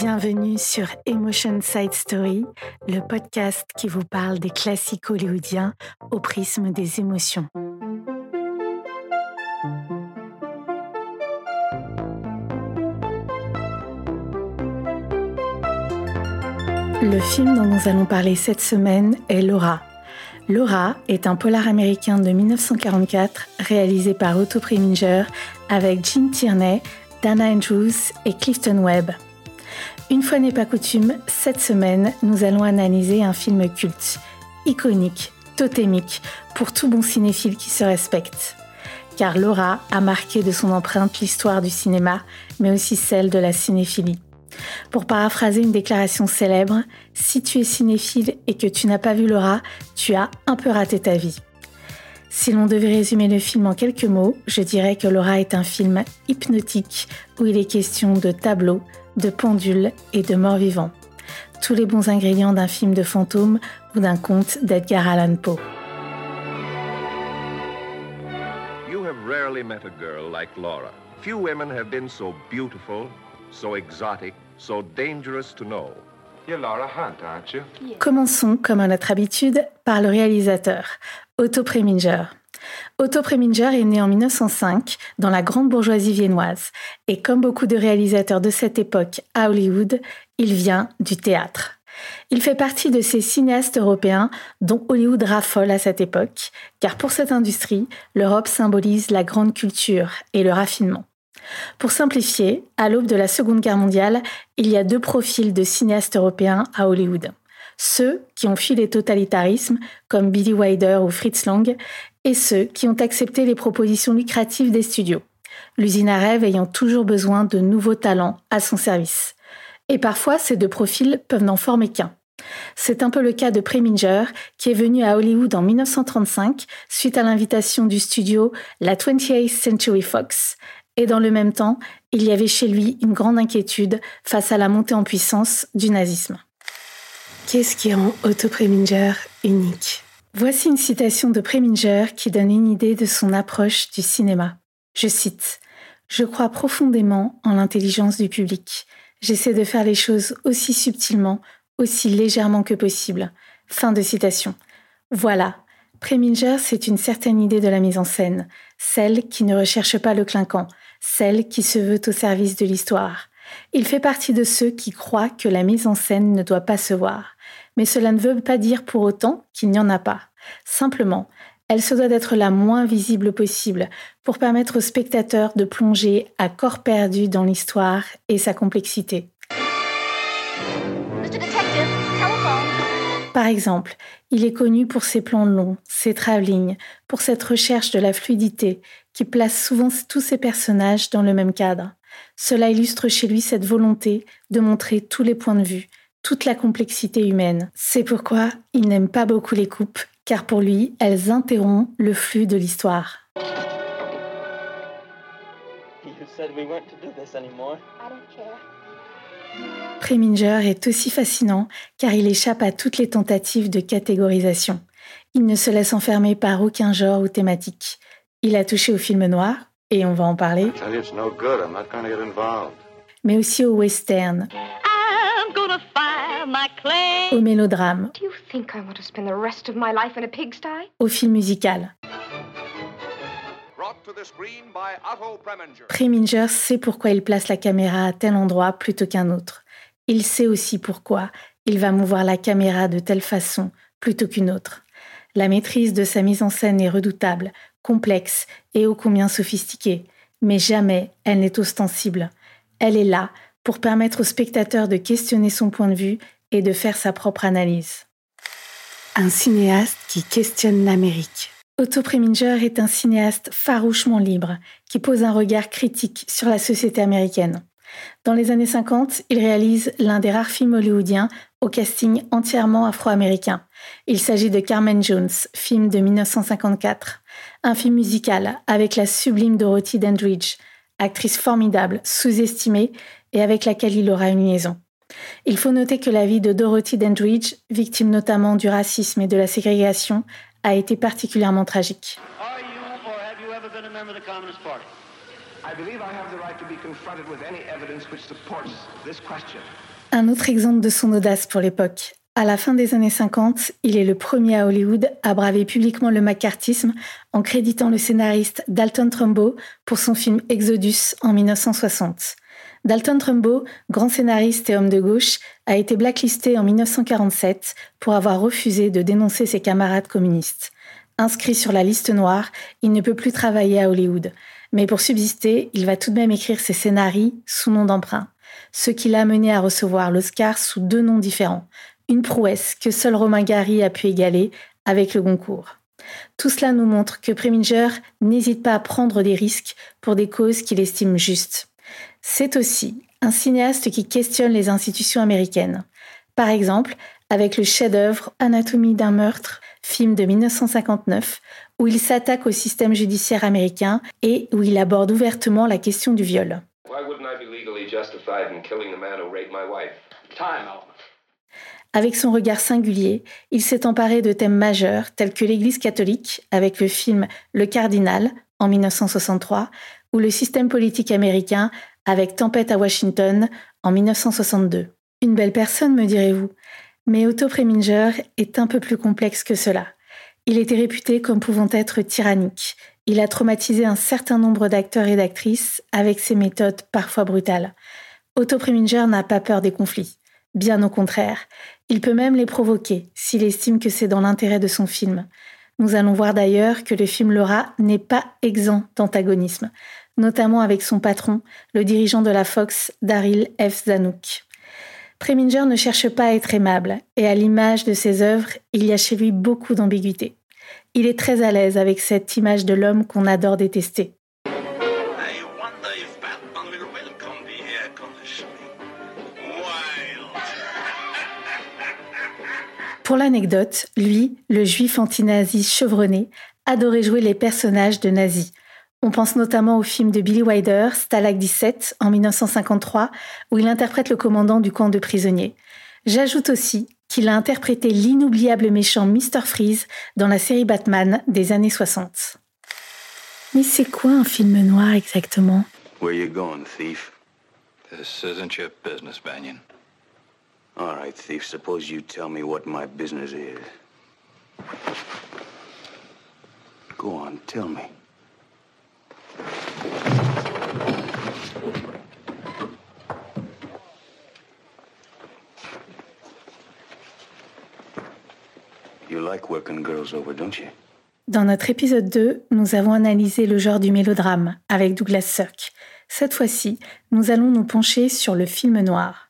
Bienvenue sur Emotion Side Story, le podcast qui vous parle des classiques hollywoodiens au prisme des émotions. Le film dont nous allons parler cette semaine est Laura. Laura est un polar américain de 1944 réalisé par Otto Preminger avec Jim Tierney, Dana Andrews et Clifton Webb. Une fois n'est pas coutume, cette semaine, nous allons analyser un film culte, iconique, totémique, pour tout bon cinéphile qui se respecte. Car Laura a marqué de son empreinte l'histoire du cinéma, mais aussi celle de la cinéphilie. Pour paraphraser une déclaration célèbre, si tu es cinéphile et que tu n'as pas vu Laura, tu as un peu raté ta vie. Si l'on devait résumer le film en quelques mots, je dirais que Laura est un film hypnotique où il est question de tableaux, de pendules et de morts vivants. Tous les bons ingrédients d'un film de fantôme ou d'un conte d'Edgar Allan Poe. You have rarely met a girl like Laura. Few women have been so beautiful, so exotic, so dangerous to know. You're Laura Hunt, aren't you? Commençons, comme à notre habitude, par le réalisateur, Otto Preminger. Otto Preminger est né en 1905 dans la grande bourgeoisie viennoise et comme beaucoup de réalisateurs de cette époque à Hollywood, il vient du théâtre. Il fait partie de ces cinéastes européens dont Hollywood raffole à cette époque, car pour cette industrie, l'Europe symbolise la grande culture et le raffinement. Pour simplifier, à l'aube de la Seconde Guerre mondiale, il y a deux profils de cinéastes européens à Hollywood. Ceux qui ont fui les totalitarismes, comme Billy Wilder ou Fritz Lang, et ceux qui ont accepté les propositions lucratives des studios, l'usine à rêve ayant toujours besoin de nouveaux talents à son service. Et parfois, ces deux profils peuvent n'en former qu'un. C'est un peu le cas de Preminger, qui est venu à Hollywood en 1935 suite à l'invitation du studio La 28th Century Fox. Et dans le même temps, il y avait chez lui une grande inquiétude face à la montée en puissance du nazisme. Qu'est-ce qui rend Otto Preminger unique? Voici une citation de Preminger qui donne une idée de son approche du cinéma. Je cite Je crois profondément en l'intelligence du public. J'essaie de faire les choses aussi subtilement, aussi légèrement que possible. Fin de citation. Voilà. Preminger, c'est une certaine idée de la mise en scène, celle qui ne recherche pas le clinquant, celle qui se veut au service de l'histoire. Il fait partie de ceux qui croient que la mise en scène ne doit pas se voir mais cela ne veut pas dire pour autant qu'il n'y en a pas. Simplement, elle se doit d'être la moins visible possible pour permettre aux spectateurs de plonger à corps perdu dans l'histoire et sa complexité. Par exemple, il est connu pour ses plans longs, ses travelling, pour cette recherche de la fluidité qui place souvent tous ses personnages dans le même cadre. Cela illustre chez lui cette volonté de montrer tous les points de vue, toute la complexité humaine. C'est pourquoi il n'aime pas beaucoup les coupes, car pour lui, elles interrompent le flux de l'histoire. Preminger est aussi fascinant car il échappe à toutes les tentatives de catégorisation. Il ne se laisse enfermer par aucun genre ou thématique. Il a touché au film noir, et on va en parler, mais aussi au western, au mélodrame, au film musical. Preminger sait pourquoi il place la caméra à tel endroit plutôt qu'un autre. Il sait aussi pourquoi il va mouvoir la caméra de telle façon plutôt qu'une autre. La maîtrise de sa mise en scène est redoutable, complexe et ô combien sophistiquée, mais jamais elle n'est ostensible. Elle est là pour permettre au spectateur de questionner son point de vue et de faire sa propre analyse. Un cinéaste qui questionne l'Amérique. Otto Preminger est un cinéaste farouchement libre qui pose un regard critique sur la société américaine. Dans les années 50, il réalise l'un des rares films hollywoodiens au casting entièrement afro-américain. Il s'agit de Carmen Jones, film de 1954, un film musical avec la sublime Dorothy Dandridge, actrice formidable, sous-estimée et avec laquelle il aura une liaison. Il faut noter que la vie de Dorothy Dandridge, victime notamment du racisme et de la ségrégation, a été particulièrement tragique. Un autre exemple de son audace pour l'époque. À la fin des années 50, il est le premier à Hollywood à braver publiquement le macartisme en créditant le scénariste Dalton Trumbo pour son film Exodus en 1960. Dalton Trumbo, grand scénariste et homme de gauche, a été blacklisté en 1947 pour avoir refusé de dénoncer ses camarades communistes. Inscrit sur la liste noire, il ne peut plus travailler à Hollywood. Mais pour subsister, il va tout de même écrire ses scénarios sous nom d'emprunt, ce qui l'a amené à recevoir l'Oscar sous deux noms différents, une prouesse que seul Romain Gary a pu égaler avec le Goncourt. Tout cela nous montre que Preminger n'hésite pas à prendre des risques pour des causes qu'il estime justes. C'est aussi un cinéaste qui questionne les institutions américaines. Par exemple, avec le chef-d'œuvre Anatomie d'un meurtre, film de 1959, où il s'attaque au système judiciaire américain et où il aborde ouvertement la question du viol. Avec son regard singulier, il s'est emparé de thèmes majeurs tels que l'Église catholique avec le film Le Cardinal en 1963 ou le système politique américain avec Tempête à Washington en 1962. Une belle personne, me direz-vous. Mais Otto Preminger est un peu plus complexe que cela. Il était réputé comme pouvant être tyrannique. Il a traumatisé un certain nombre d'acteurs et d'actrices avec ses méthodes parfois brutales. Otto Preminger n'a pas peur des conflits. Bien au contraire, il peut même les provoquer s'il estime que c'est dans l'intérêt de son film. Nous allons voir d'ailleurs que le film Laura n'est pas exempt d'antagonisme, notamment avec son patron, le dirigeant de la Fox, Daryl F. Zanuck. Preminger ne cherche pas à être aimable, et à l'image de ses œuvres, il y a chez lui beaucoup d'ambiguïté. Il est très à l'aise avec cette image de l'homme qu'on adore détester. Pour l'anecdote, lui, le juif anti-nazi chevronné, adorait jouer les personnages de nazis. On pense notamment au film de Billy Wilder, Stalag 17, en 1953, où il interprète le commandant du camp de prisonniers. J'ajoute aussi qu'il a interprété l'inoubliable méchant Mr. Freeze dans la série Batman des années 60. Mais c'est quoi un film noir exactement? Where you going, thief? This isn't your business, Banyan. All right, thief, suppose you tell me what my business is. Go on, tell me. You like working girls over, don't you? Dans notre épisode 2, nous avons analysé le genre du mélodrame avec Douglas Sirk. Cette fois-ci, nous allons nous pencher sur le film noir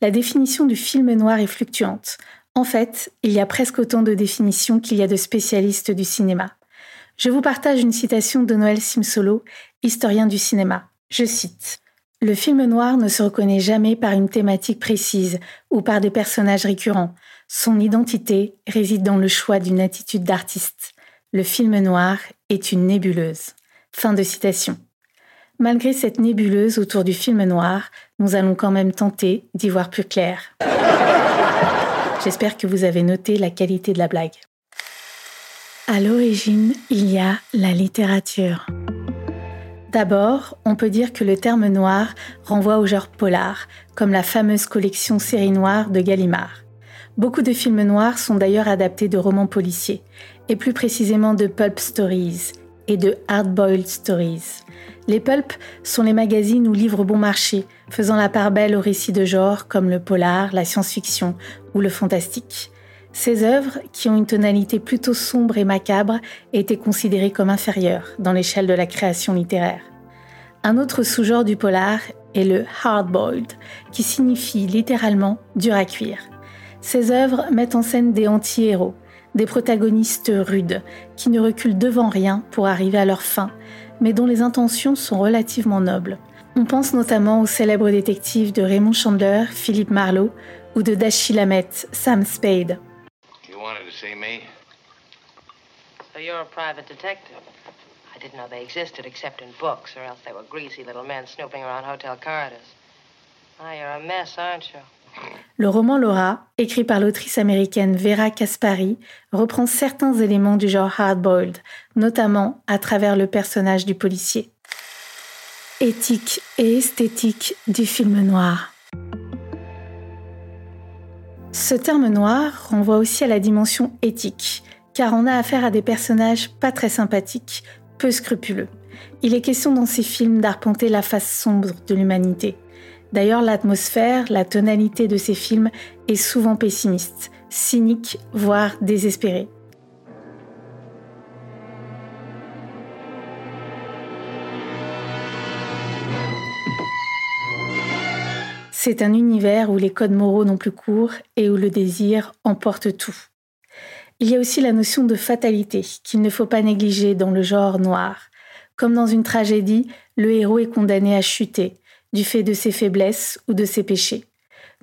la définition du film noir est fluctuante. En fait, il y a presque autant de définitions qu'il y a de spécialistes du cinéma. Je vous partage une citation de Noël Simsolo, historien du cinéma. Je cite Le film noir ne se reconnaît jamais par une thématique précise ou par des personnages récurrents. Son identité réside dans le choix d'une attitude d'artiste. Le film noir est une nébuleuse. Fin de citation. Malgré cette nébuleuse autour du film noir, nous allons quand même tenter d'y voir plus clair. J'espère que vous avez noté la qualité de la blague. À l'origine, il y a la littérature. D'abord, on peut dire que le terme noir renvoie au genre polar, comme la fameuse collection Série Noire de Gallimard. Beaucoup de films noirs sont d'ailleurs adaptés de romans policiers, et plus précisément de pulp stories et de hard-boiled stories. Les pulps sont les magazines ou livres bon marché, faisant la part belle aux récits de genre comme le polar, la science-fiction ou le fantastique. Ces œuvres, qui ont une tonalité plutôt sombre et macabre, étaient considérées comme inférieures dans l'échelle de la création littéraire. Un autre sous-genre du polar est le hard-boiled, qui signifie littéralement dur à cuire. Ces œuvres mettent en scène des anti-héros, des protagonistes rudes, qui ne reculent devant rien pour arriver à leur fin, mais dont les intentions sont relativement nobles. On pense notamment aux célèbres détectives de Raymond Chandler, Philippe Marlowe, ou de Dashiell Hammett, Sam Spade. You wanted to see me? So you're a private detective. I didn't know they existed except in books, or else they were greasy little men snooping around hotel corridors. Ah, you're a mess, aren't you? Le roman Laura, écrit par l'autrice américaine Vera Caspari, reprend certains éléments du genre hard-boiled, notamment à travers le personnage du policier. éthique et esthétique du film noir. Ce terme noir renvoie aussi à la dimension éthique, car on a affaire à des personnages pas très sympathiques, peu scrupuleux. Il est question dans ces films d'arpenter la face sombre de l'humanité. D'ailleurs, l'atmosphère, la tonalité de ces films est souvent pessimiste, cynique, voire désespérée. C'est un univers où les codes moraux n'ont plus cours et où le désir emporte tout. Il y a aussi la notion de fatalité qu'il ne faut pas négliger dans le genre noir. Comme dans une tragédie, le héros est condamné à chuter du fait de ses faiblesses ou de ses péchés.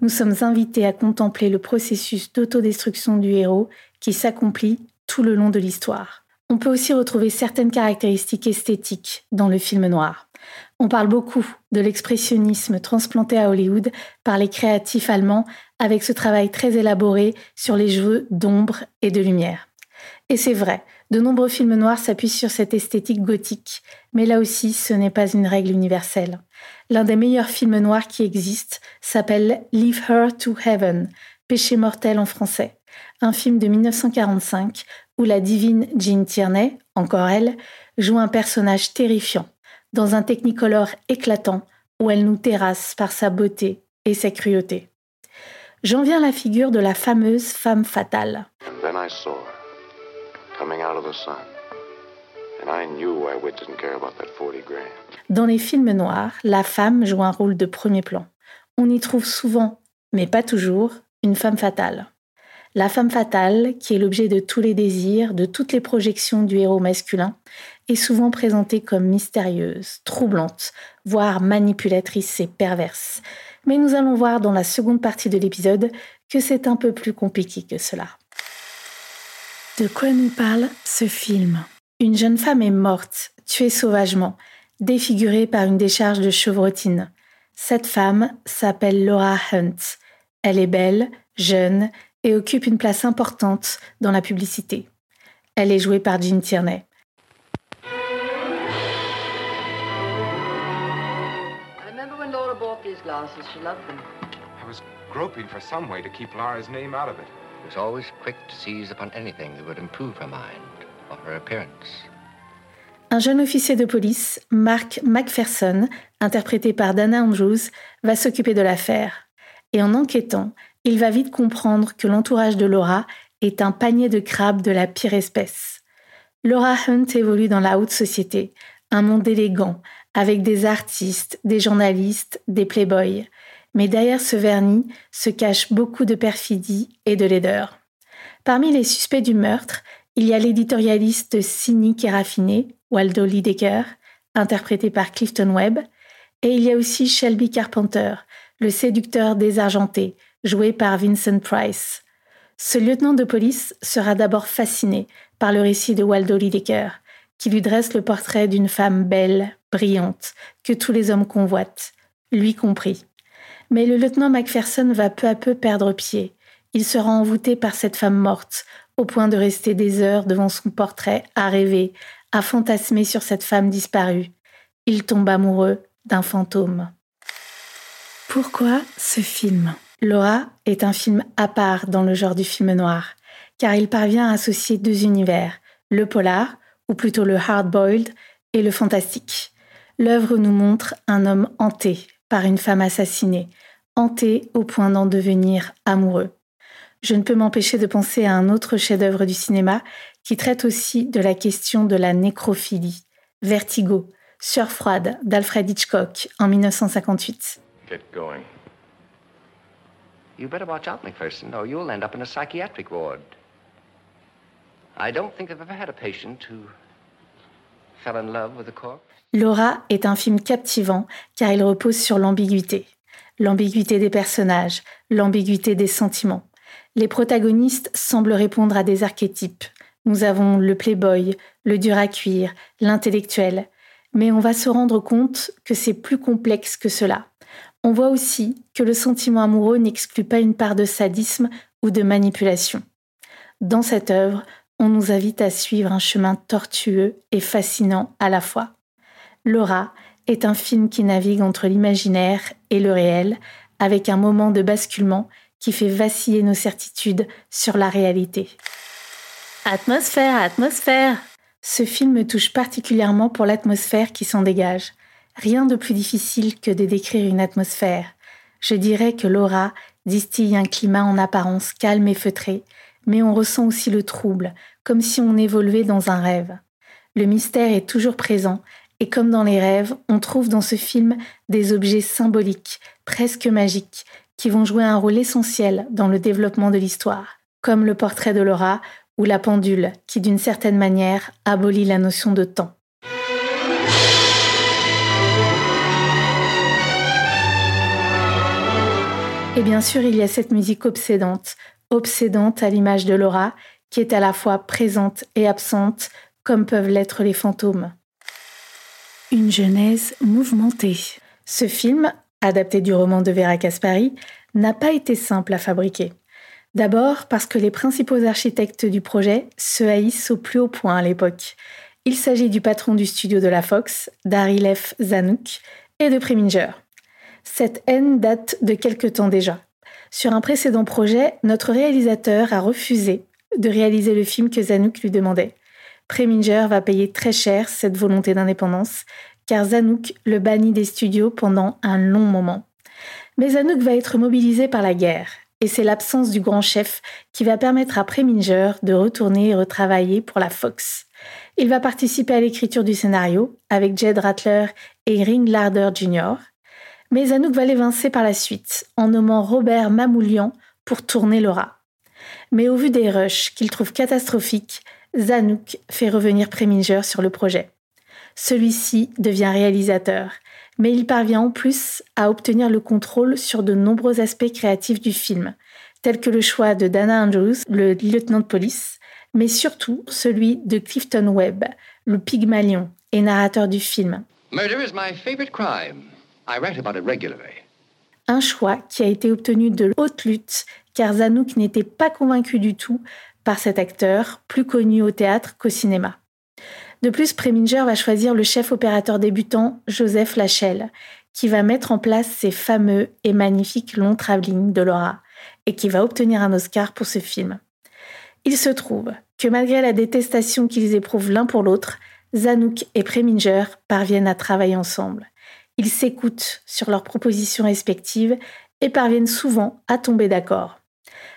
Nous sommes invités à contempler le processus d'autodestruction du héros qui s'accomplit tout le long de l'histoire. On peut aussi retrouver certaines caractéristiques esthétiques dans le film noir. On parle beaucoup de l'expressionnisme transplanté à Hollywood par les créatifs allemands avec ce travail très élaboré sur les jeux d'ombre et de lumière. Et c'est vrai, de nombreux films noirs s'appuient sur cette esthétique gothique, mais là aussi ce n'est pas une règle universelle. L'un des meilleurs films noirs qui existent s'appelle Leave Her to Heaven, Péché mortel en français, un film de 1945 où la divine Jean Tierney, encore elle, joue un personnage terrifiant dans un technicolor éclatant où elle nous terrasse par sa beauté et sa cruauté. J'en viens à la figure de la fameuse femme fatale. Dans les films noirs, la femme joue un rôle de premier plan. On y trouve souvent, mais pas toujours, une femme fatale. La femme fatale, qui est l'objet de tous les désirs, de toutes les projections du héros masculin, est souvent présentée comme mystérieuse, troublante, voire manipulatrice et perverse. Mais nous allons voir dans la seconde partie de l'épisode que c'est un peu plus compliqué que cela. De quoi nous parle ce film? Une jeune femme est morte, tuée sauvagement, défigurée par une décharge de chevrotine. Cette femme s'appelle Laura Hunt. Elle est belle, jeune et occupe une place importante dans la publicité. Elle est jouée par Jean Tierney. Glasses. She loved them. I was groping for some way to keep Lara's name out of it. She was always quick to seize upon anything that would improve her mind or her appearance. Un jeune officier de police, Mark McPherson, interprété par Dana Andrews, va s'occuper de l'affaire. Et en enquêtant, il va vite comprendre que l'entourage de Laura est un panier de crabes de la pire espèce. Laura Hunt évolue dans la haute société, un monde élégant, avec des artistes, des journalistes, des playboys. Mais derrière ce vernis se cache beaucoup de perfidie et de laideur. Parmi les suspects du meurtre, il y a l'éditorialiste cynique et raffiné, Waldo Lidecker, interprété par Clifton Webb, et il y a aussi Shelby Carpenter, le séducteur désargenté, joué par Vincent Price. Ce lieutenant de police sera d'abord fasciné par le récit de Waldo Lidecker, qui lui dresse le portrait d'une femme belle, brillante, que tous les hommes convoitent, lui compris. Mais le lieutenant Macpherson va peu à peu perdre pied. Il sera envoûté par cette femme morte, au point de rester des heures devant son portrait à rêver, à fantasmer sur cette femme disparue. Il tombe amoureux d'un fantôme. Pourquoi ce film? Laura est un film à part dans le genre du film noir, car il parvient à associer deux univers, le polar, ou plutôt le hard-boiled, et le fantastique. L'œuvre nous montre un homme hanté par une femme assassinée, hanté au point d'en devenir amoureux. Je ne peux m'empêcher de penser à un autre chef-d'œuvre du cinéma qui traite aussi de la question de la nécrophilie, Vertigo, Sueur froide d'Alfred Hitchcock en 1958. Get going. You better watch out, McPherson, or you'll end up in a psychiatric ward. I don't think I've ever had a patient who fell in love with a corpse. Laura est un film captivant car il repose sur l'ambiguïté. L'ambiguïté des personnages, l'ambiguïté des sentiments. Les protagonistes semblent répondre à des archétypes. Nous avons le playboy, le dur à cuire, l'intellectuel. Mais on va se rendre compte que c'est plus complexe que cela. On voit aussi que le sentiment amoureux n'exclut pas une part de sadisme ou de manipulation. Dans cette œuvre, on nous invite à suivre un chemin tortueux et fascinant à la fois. Laura est un film qui navigue entre l'imaginaire et le réel, avec un moment de basculement qui fait vaciller nos certitudes sur la réalité. Atmosphère, atmosphère Ce film me touche particulièrement pour l'atmosphère qui s'en dégage. Rien de plus difficile que de décrire une atmosphère. Je dirais que Laura distille un climat en apparence calme et feutré, mais on ressent aussi le trouble, comme si on évoluait dans un rêve. Le mystère est toujours présent, et comme dans les rêves, on trouve dans ce film des objets symboliques, presque magiques, qui vont jouer un rôle essentiel dans le développement de l'histoire, comme le portrait de Laura ou la pendule, qui d'une certaine manière abolit la notion de temps. Et bien sûr, il y a cette musique obsédante, obsédante à l'image de Laura, qui est à la fois présente et absente, comme peuvent l'être les fantômes. Une genèse mouvementée. Ce film, adapté du roman de Vera Caspari, n'a pas été simple à fabriquer. D'abord parce que les principaux architectes du projet se haïssent au plus haut point à l'époque. Il s'agit du patron du studio de la Fox, Darilef Zanouk, et de Preminger. Cette haine date de quelque temps déjà. Sur un précédent projet, notre réalisateur a refusé de réaliser le film que Zanouk lui demandait. Preminger va payer très cher cette volonté d'indépendance, car Zanouk le bannit des studios pendant un long moment. Mais Zanouk va être mobilisé par la guerre, et c'est l'absence du grand chef qui va permettre à Preminger de retourner et retravailler pour la Fox. Il va participer à l'écriture du scénario avec Jed Rattler et Ring Larder Jr. Mais Zanouk va l'évincer par la suite en nommant Robert Mamoulian pour tourner Laura. Mais au vu des rushs qu'il trouve catastrophiques, Zanouk fait revenir Preminger sur le projet. Celui-ci devient réalisateur, mais il parvient en plus à obtenir le contrôle sur de nombreux aspects créatifs du film, tels que le choix de Dana Andrews, le lieutenant de police, mais surtout celui de Clifton Webb, le Pygmalion et narrateur du film. Un choix qui a été obtenu de haute lutte car Zanouk n'était pas convaincu du tout par cet acteur, plus connu au théâtre qu'au cinéma. De plus, Preminger va choisir le chef opérateur débutant Joseph Lachelle, qui va mettre en place ces fameux et magnifiques longs travelling de Laura, et qui va obtenir un Oscar pour ce film. Il se trouve que malgré la détestation qu'ils éprouvent l'un pour l'autre, Zanouk et Preminger parviennent à travailler ensemble. Ils s'écoutent sur leurs propositions respectives et parviennent souvent à tomber d'accord.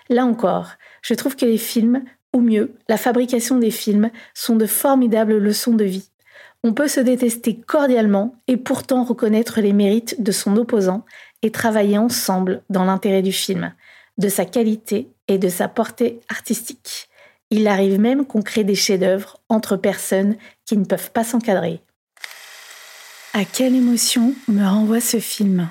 Là encore, je trouve que les films, ou mieux, la fabrication des films, sont de formidables leçons de vie. On peut se détester cordialement et pourtant reconnaître les mérites de son opposant et travailler ensemble dans l'intérêt du film, de sa qualité et de sa portée artistique. Il arrive même qu'on crée des chefs-d'œuvre entre personnes qui ne peuvent pas s'encadrer. À quelle émotion me renvoie ce film?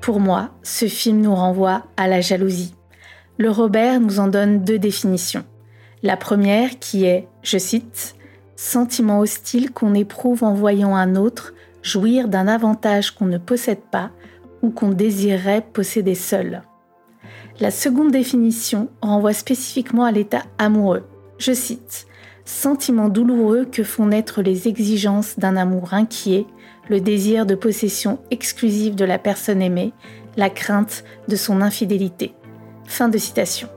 Pour moi, ce film nous renvoie à la jalousie. Le Robert nous en donne deux définitions. La première qui est, je cite, Sentiment hostile qu'on éprouve en voyant un autre jouir d'un avantage qu'on ne possède pas ou qu'on désirerait posséder seul. La seconde définition renvoie spécifiquement à l'état amoureux. Je cite Sentiment douloureux que font naître les exigences d'un amour inquiet, le désir de possession exclusive de la personne aimée, la crainte de son infidélité. Fin de citation.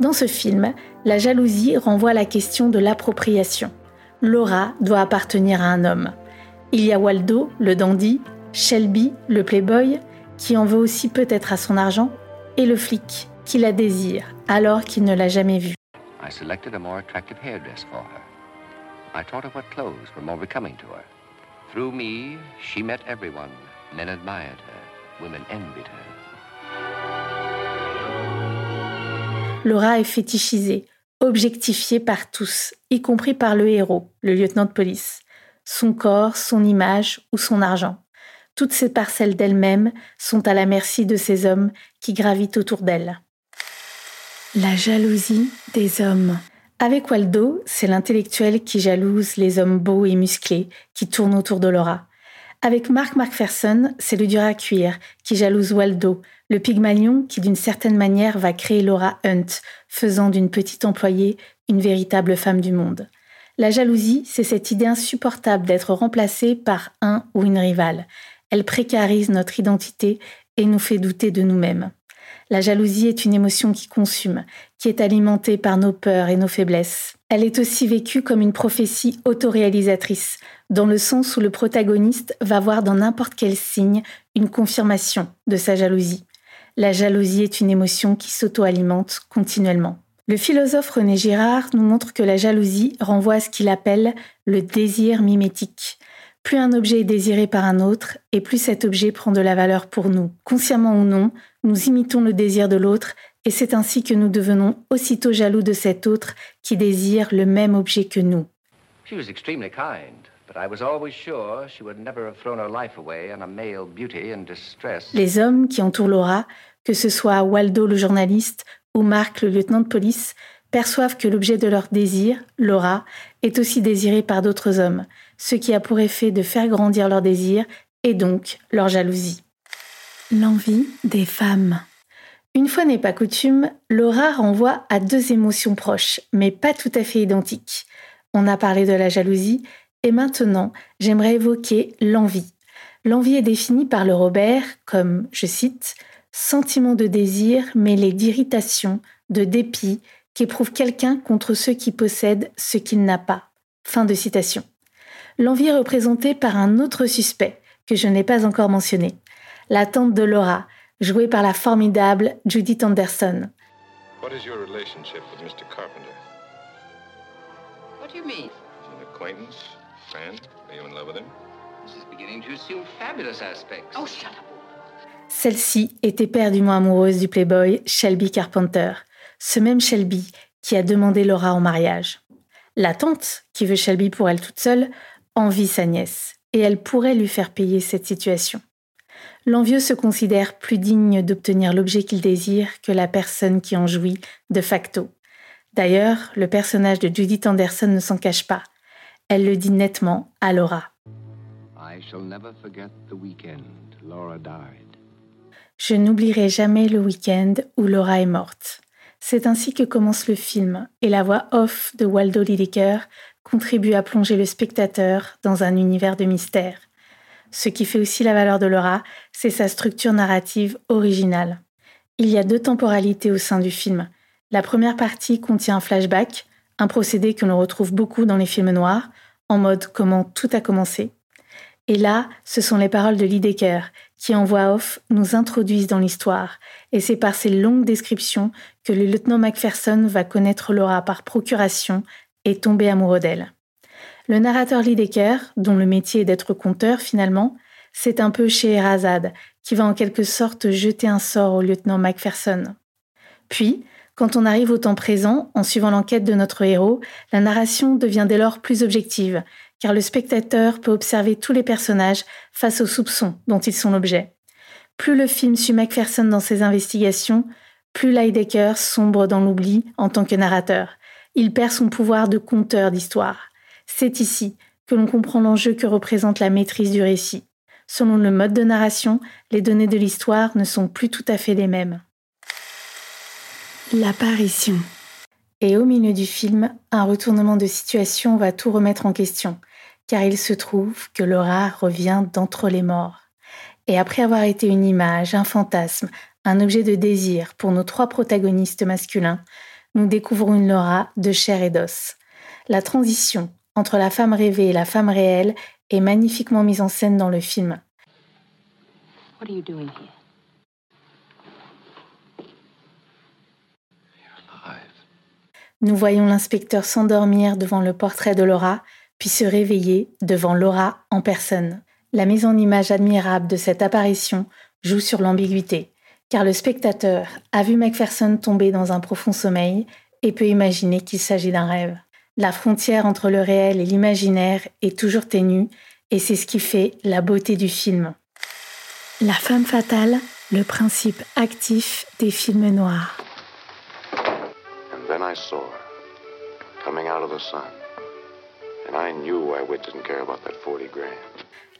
Dans ce film, la jalousie renvoie à la question de l'appropriation. Laura doit appartenir à un homme. Il y a Waldo, le dandy, Shelby, le playboy, qui en veut aussi peut-être à son argent, et le flic, qui la désire alors qu'il ne l'a jamais vue. I selected a more attractive hairdress for her. I taught her what clothes were more becoming to her. Through me, she met everyone. Men admired her. Women envied her. Laura est fétichisée, objectifiée par tous, y compris par le héros, le lieutenant de police. Son corps, son image ou son argent. Toutes ces parcelles d'elle-même sont à la merci de ces hommes qui gravitent autour d'elle. La jalousie des hommes. Avec Waldo, c'est l'intellectuel qui jalouse les hommes beaux et musclés qui tournent autour de Laura. Avec Mark McPherson, c'est le dur à cuire qui jalouse Waldo, le Pygmalion qui d'une certaine manière va créer Laura Hunt, faisant d'une petite employée une véritable femme du monde. La jalousie, c'est cette idée insupportable d'être remplacé par un ou une rivale. Elle précarise notre identité et nous fait douter de nous-mêmes. La jalousie est une émotion qui consume, qui est alimentée par nos peurs et nos faiblesses. Elle est aussi vécue comme une prophétie autoréalisatrice, dans le sens où le protagoniste va voir dans n'importe quel signe une confirmation de sa jalousie. La jalousie est une émotion qui s'auto-alimente continuellement. Le philosophe René Girard nous montre que la jalousie renvoie à ce qu'il appelle le désir mimétique. Plus un objet est désiré par un autre, et plus cet objet prend de la valeur pour nous. Consciemment ou non, nous imitons le désir de l'autre, et c'est ainsi que nous devenons aussitôt jaloux de cet autre qui désire le même objet que nous. Les hommes qui entourent Laura, que ce soit Waldo le journaliste ou Marc le lieutenant de police, perçoivent que l'objet de leur désir, Laura, est aussi désiré par d'autres hommes, ce qui a pour effet de faire grandir leur désir et donc leur jalousie. L'envie des femmes. Une fois n'est pas coutume, Laura renvoie à deux émotions proches, mais pas tout à fait identiques. On a parlé de la jalousie, et maintenant, j'aimerais évoquer l'envie. L'envie est définie par le Robert comme, je cite, sentiment de désir mêlé d'irritation, de dépit, qu'éprouve quelqu'un contre ceux qui possèdent ce qu'il n'a pas. Fin de citation. L'envie est représentée par un autre suspect, que je n'ai pas encore mentionné, la tante de Laura, jouée par la formidable Judith Anderson. What is your relationship with Mr. Carpenter? What do you mean? An acquaintance, friend? Are you in love with him? This is beginning to assume fabulous aspects. Oh, shut up. Celle-ci est éperdument amoureuse du playboy Shelby Carpenter, ce même Shelby qui a demandé Laura en mariage. La tante, qui veut Shelby pour elle toute seule, envie sa nièce, et elle pourrait lui faire payer cette situation. L'envieux se considère plus digne d'obtenir l'objet qu'il désire que la personne qui en jouit de facto. D'ailleurs, le personnage de Judith Anderson ne s'en cache pas. Elle le dit nettement à Laura. Je n'oublierai jamais le week-end où Laura est morte. C'est ainsi que commence le film, et la voix off de Waldo Lidecker contribue à plonger le spectateur dans un univers de mystère. Ce qui fait aussi la valeur de Laura, c'est sa structure narrative originale. Il y a deux temporalités au sein du film. La première partie contient un flashback, un procédé que l'on retrouve beaucoup dans les films noirs, en mode comment tout a commencé. Et là, ce sont les paroles de Lidecker qui, en voix off, nous introduisent dans l'histoire, et c'est par ces longues descriptions que le lieutenant Macpherson va connaître Laura par procuration et tomber amoureux d'elle. Le narrateur Lidecker, dont le métier est d'être conteur finalement, c'est un peu Scheherazade, qui va en quelque sorte jeter un sort au lieutenant Macpherson. Puis, quand on arrive au temps présent, en suivant l'enquête de notre héros, la narration devient dès lors plus objective, car le spectateur peut observer tous les personnages face aux soupçons dont ils sont l'objet. Plus le film suit Macpherson dans ses investigations, plus Lidecker sombre dans l'oubli en tant que narrateur. Il perd son pouvoir de conteur d'histoire. C'est ici que l'on comprend l'enjeu que représente la maîtrise du récit. Selon le mode de narration, les données de l'histoire ne sont plus tout à fait les mêmes. L'apparition. Et au milieu du film, un retournement de situation va tout remettre en question, car il se trouve que Laura revient d'entre les morts. Et après avoir été une image, un fantasme, un objet de désir pour nos trois protagonistes masculins, nous découvrons une Laura de chair et d'os. La transition entre la femme rêvée et la femme réelle est magnifiquement mise en scène dans le film. Nous voyons l'inspecteur s'endormir devant le portrait de Laura, puis se réveiller devant Laura en personne. La mise en image admirable de cette apparition joue sur l'ambiguïté, car le spectateur a vu Macpherson tomber dans un profond sommeil et peut imaginer qu'il s'agit d'un rêve. La frontière entre le réel et l'imaginaire est toujours ténue et c'est ce qui fait la beauté du film. La femme fatale, le principe actif des films noirs.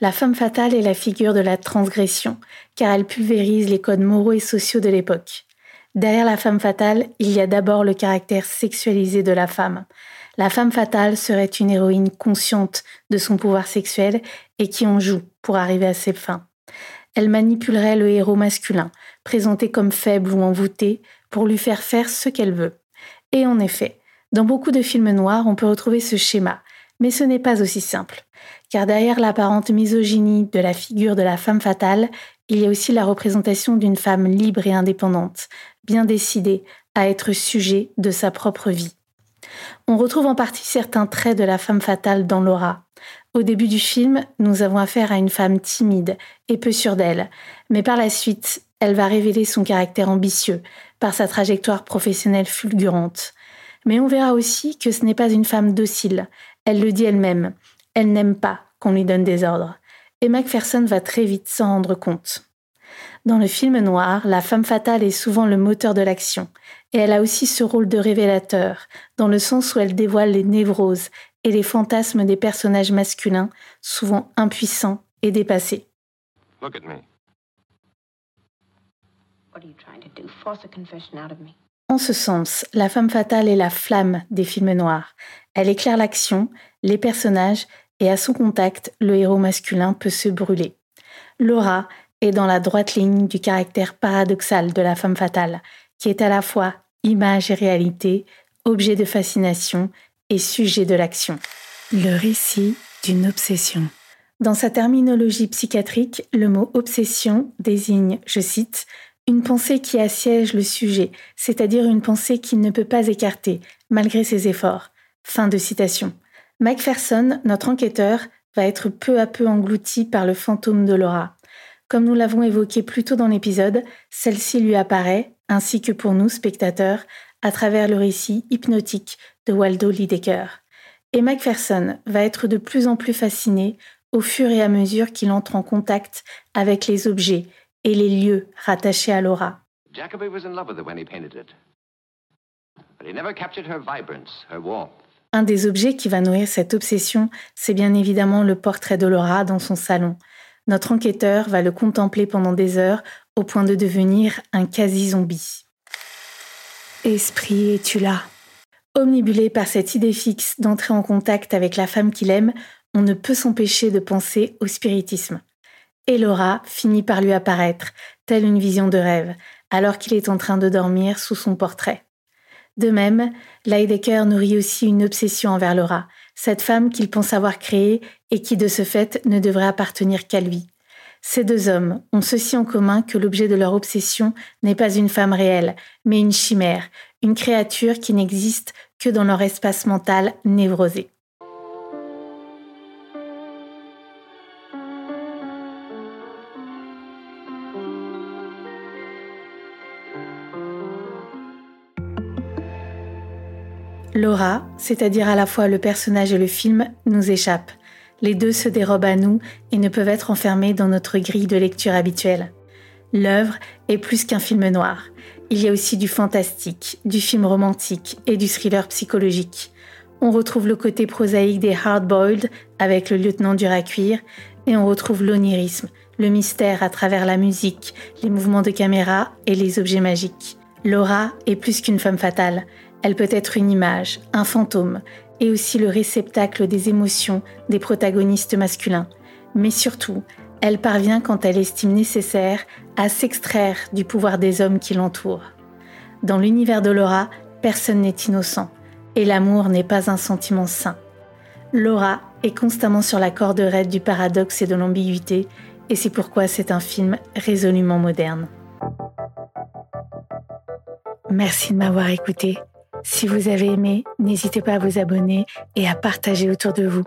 La femme fatale est la figure de la transgression, car elle pulvérise les codes moraux et sociaux de l'époque. Derrière la femme fatale, il y a d'abord le caractère sexualisé de la femme, La femme fatale serait une héroïne consciente de son pouvoir sexuel et qui en joue pour arriver à ses fins. Elle manipulerait le héros masculin, présenté comme faible ou envoûté, pour lui faire faire ce qu'elle veut. Et en effet, dans beaucoup de films noirs, on peut retrouver ce schéma, mais ce n'est pas aussi simple. Car derrière l'apparente misogynie de la figure de la femme fatale, il y a aussi la représentation d'une femme libre et indépendante, bien décidée à être sujet de sa propre vie. On retrouve en partie certains traits de la femme fatale dans Laura. Au début du film, nous avons affaire à une femme timide et peu sûre d'elle, mais par la suite, elle va révéler son caractère ambitieux par sa trajectoire professionnelle fulgurante. Mais on verra aussi que ce n'est pas une femme docile, elle le dit elle-même, elle n'aime pas qu'on lui donne des ordres. Et Macpherson va très vite s'en rendre compte. Dans le film noir, la femme fatale est souvent le moteur de l'action, et elle a aussi ce rôle de révélateur, dans le sens où elle dévoile les névroses et les fantasmes des personnages masculins, souvent impuissants et dépassés. En ce sens, la femme fatale est la flamme des films noirs. Elle éclaire l'action, les personnages, et à son contact, le héros masculin peut se brûler. Laura est dans la droite ligne du caractère paradoxal de la femme fatale, qui est à la fois image et réalité, objet de fascination et sujet de l'action. Le récit d'une obsession. Dans sa terminologie psychiatrique, le mot obsession désigne, je cite, une pensée qui assiège le sujet, c'est-à-dire une pensée qu'il ne peut pas écarter, malgré ses efforts. Fin de citation. Macpherson, notre enquêteur, va être peu à peu englouti par le fantôme de Laura. Comme nous l'avons évoqué plus tôt dans l'épisode, celle-ci lui apparaît, ainsi que pour nous, spectateurs, à travers le récit hypnotique de Waldo Lidecker. Et Macpherson va être de plus en plus fasciné au fur et à mesure qu'il entre en contact avec les objets et les lieux rattachés à Laura. Was in love with her when he painted it. But he never captured her vibrance, her warmth. Un des objets qui va nourrir cette obsession, c'est bien évidemment le portrait de Laura dans son salon. Notre enquêteur va le contempler pendant des heures au point de devenir un quasi-zombie. Esprit, es-tu là? Omnibulé par cette idée fixe d'entrer en contact avec la femme qu'il aime, on ne peut s'empêcher de penser au spiritisme et Laura finit par lui apparaître, telle une vision de rêve, alors qu'il est en train de dormir sous son portrait. De même, Leidecker nourrit aussi une obsession envers Laura, cette femme qu'il pense avoir créée et qui de ce fait ne devrait appartenir qu'à lui. Ces deux hommes ont ceci en commun que l'objet de leur obsession n'est pas une femme réelle, mais une chimère, une créature qui n'existe que dans leur espace mental névrosé. Laura, c'est-à-dire à la fois le personnage et le film, nous échappe. Les deux se dérobent à nous et ne peuvent être enfermés dans notre grille de lecture habituelle. L'œuvre est plus qu'un film noir. Il y a aussi du fantastique, du film romantique et du thriller psychologique. On retrouve le côté prosaïque des hard-boiled avec le lieutenant cuire et on retrouve l'onirisme, le mystère à travers la musique, les mouvements de caméra et les objets magiques. Laura est plus qu'une femme fatale. Elle peut être une image, un fantôme, et aussi le réceptacle des émotions des protagonistes masculins. Mais surtout, elle parvient quand elle estime nécessaire à s'extraire du pouvoir des hommes qui l'entourent. Dans l'univers de Laura, personne n'est innocent, et l'amour n'est pas un sentiment sain. Laura est constamment sur la corde raide du paradoxe et de l'ambiguïté, et c'est pourquoi c'est un film résolument moderne. Merci de m'avoir écouté. Si vous avez aimé, n'hésitez pas à vous abonner et à partager autour de vous.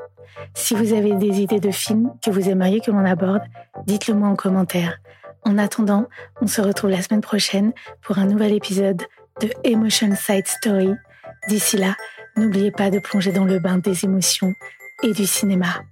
Si vous avez des idées de films que vous aimeriez que l'on aborde, dites-le moi en commentaire. En attendant, on se retrouve la semaine prochaine pour un nouvel épisode de Emotion Side Story. D'ici là, n'oubliez pas de plonger dans le bain des émotions et du cinéma.